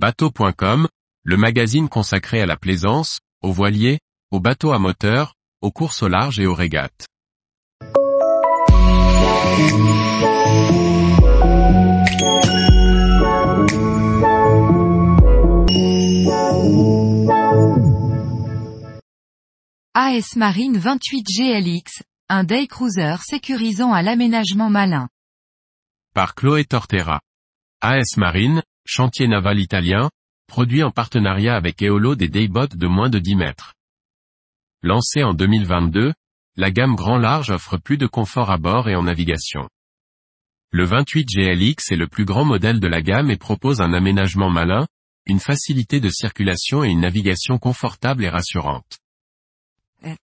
Bateau.com, le magazine consacré à la plaisance, aux voiliers, aux bateaux à moteur, aux courses au large et aux régates. AS Marine 28 GLX, un day cruiser sécurisant à l'aménagement malin. Par Chloé Tortera. AS Marine, chantier naval italien, produit en partenariat avec Eolo des dayboats de moins de 10 mètres. Lancé en 2022, la gamme grand large offre plus de confort à bord et en navigation. Le 28 GLX est le plus grand modèle de la gamme et propose un aménagement malin, une facilité de circulation et une navigation confortable et rassurante.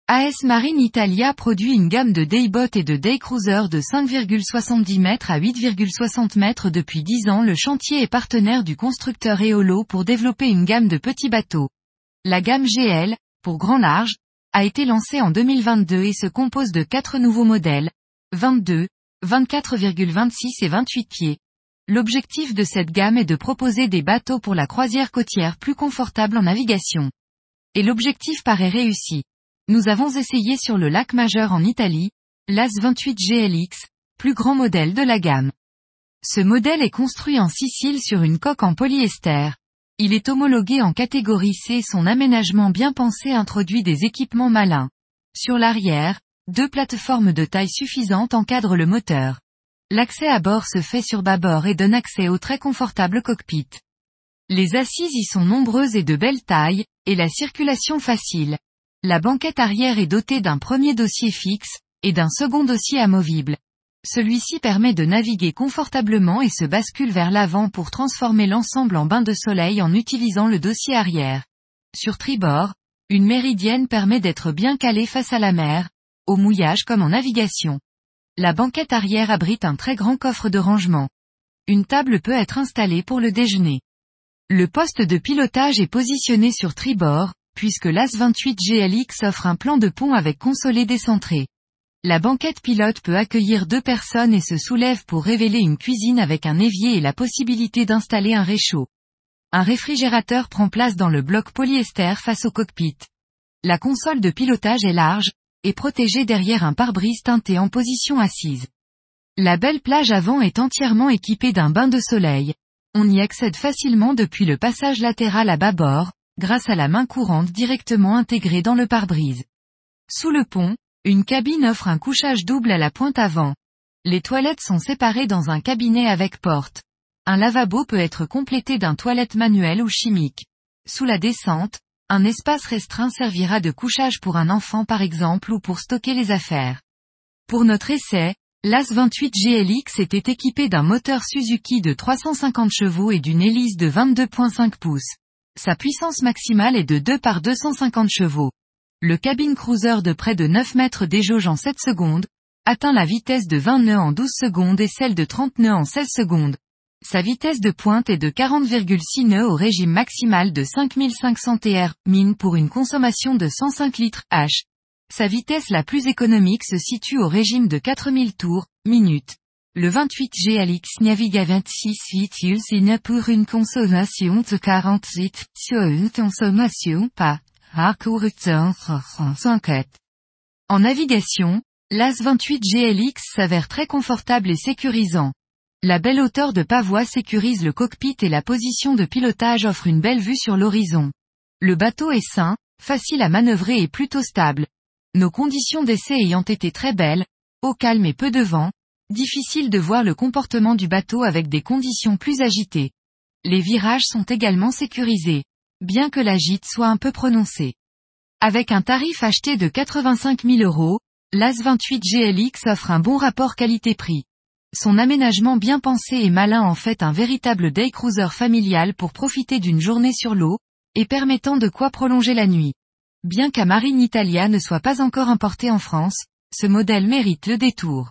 AS Marine Italia produit une gamme de dayboat et de daycruiser de 5,70 mètres à 8,60 mètres depuis 10 ans. Le chantier est partenaire du constructeur Eolo pour développer une gamme de petits bateaux. La gamme GL, pour grand large, a été lancée en 2022 et se compose de quatre nouveaux modèles, 22, 24,26 et 28 pieds. L'objectif de cette gamme est de proposer des bateaux pour la croisière côtière plus confortables en navigation. Et l'objectif paraît réussi. Nous avons essayé sur le lac majeur en Italie, l'AS 28 GLX, plus grand modèle de la gamme. Ce modèle est construit en Sicile sur une coque en polyester. Il est homologué en catégorie C son aménagement bien pensé introduit des équipements malins. Sur l'arrière, deux plateformes de taille suffisante encadrent le moteur. L'accès à bord se fait sur bâbord et donne accès au très confortable cockpit. Les assises y sont nombreuses et de belle taille, et la circulation facile. La banquette arrière est dotée d'un premier dossier fixe, et d'un second dossier amovible. Celui-ci permet de naviguer confortablement et se bascule vers l'avant pour transformer l'ensemble en bain de soleil en utilisant le dossier arrière. Sur tribord, une méridienne permet d'être bien calé face à la mer, au mouillage comme en navigation. La banquette arrière abrite un très grand coffre de rangement. Une table peut être installée pour le déjeuner. Le poste de pilotage est positionné sur tribord, puisque l'AS28 GLX offre un plan de pont avec consolé décentré. La banquette pilote peut accueillir deux personnes et se soulève pour révéler une cuisine avec un évier et la possibilité d'installer un réchaud. Un réfrigérateur prend place dans le bloc polyester face au cockpit. La console de pilotage est large, et protégée derrière un pare-brise teinté en position assise. La belle plage avant est entièrement équipée d'un bain de soleil. On y accède facilement depuis le passage latéral à bâbord, grâce à la main courante directement intégrée dans le pare-brise. Sous le pont, une cabine offre un couchage double à la pointe avant. Les toilettes sont séparées dans un cabinet avec porte. Un lavabo peut être complété d'un toilette manuel ou chimique. Sous la descente, un espace restreint servira de couchage pour un enfant par exemple ou pour stocker les affaires. Pour notre essai, l'AS 28 GLX était équipé d'un moteur Suzuki de 350 chevaux et d'une hélice de 22.5 pouces. Sa puissance maximale est de 2 par 250 chevaux. Le cabine cruiser de près de 9 mètres déjauge en 7 secondes, atteint la vitesse de 20 nœuds en 12 secondes et celle de 30 nœuds en 16 secondes. Sa vitesse de pointe est de 40,6 nœuds au régime maximal de 5500 TR, min pour une consommation de 105 litres H. Sa vitesse la plus économique se situe au régime de 4000 tours, minutes. Le 28 GLX navigue à 26 vitils pour une consommation de 48 sur une consommation pas En navigation, l'AS 28 GLX s'avère très confortable et sécurisant. La belle hauteur de pavois sécurise le cockpit et la position de pilotage offre une belle vue sur l'horizon. Le bateau est sain, facile à manœuvrer et plutôt stable. Nos conditions d'essai ayant été très belles, au calme et peu de vent, Difficile de voir le comportement du bateau avec des conditions plus agitées. Les virages sont également sécurisés, bien que la gîte soit un peu prononcée. Avec un tarif acheté de 85 000 euros, l'AS 28 GLX offre un bon rapport qualité-prix. Son aménagement bien pensé et malin en fait un véritable day cruiser familial pour profiter d'une journée sur l'eau, et permettant de quoi prolonger la nuit. Bien qu'à Marine Italia ne soit pas encore importé en France, ce modèle mérite le détour.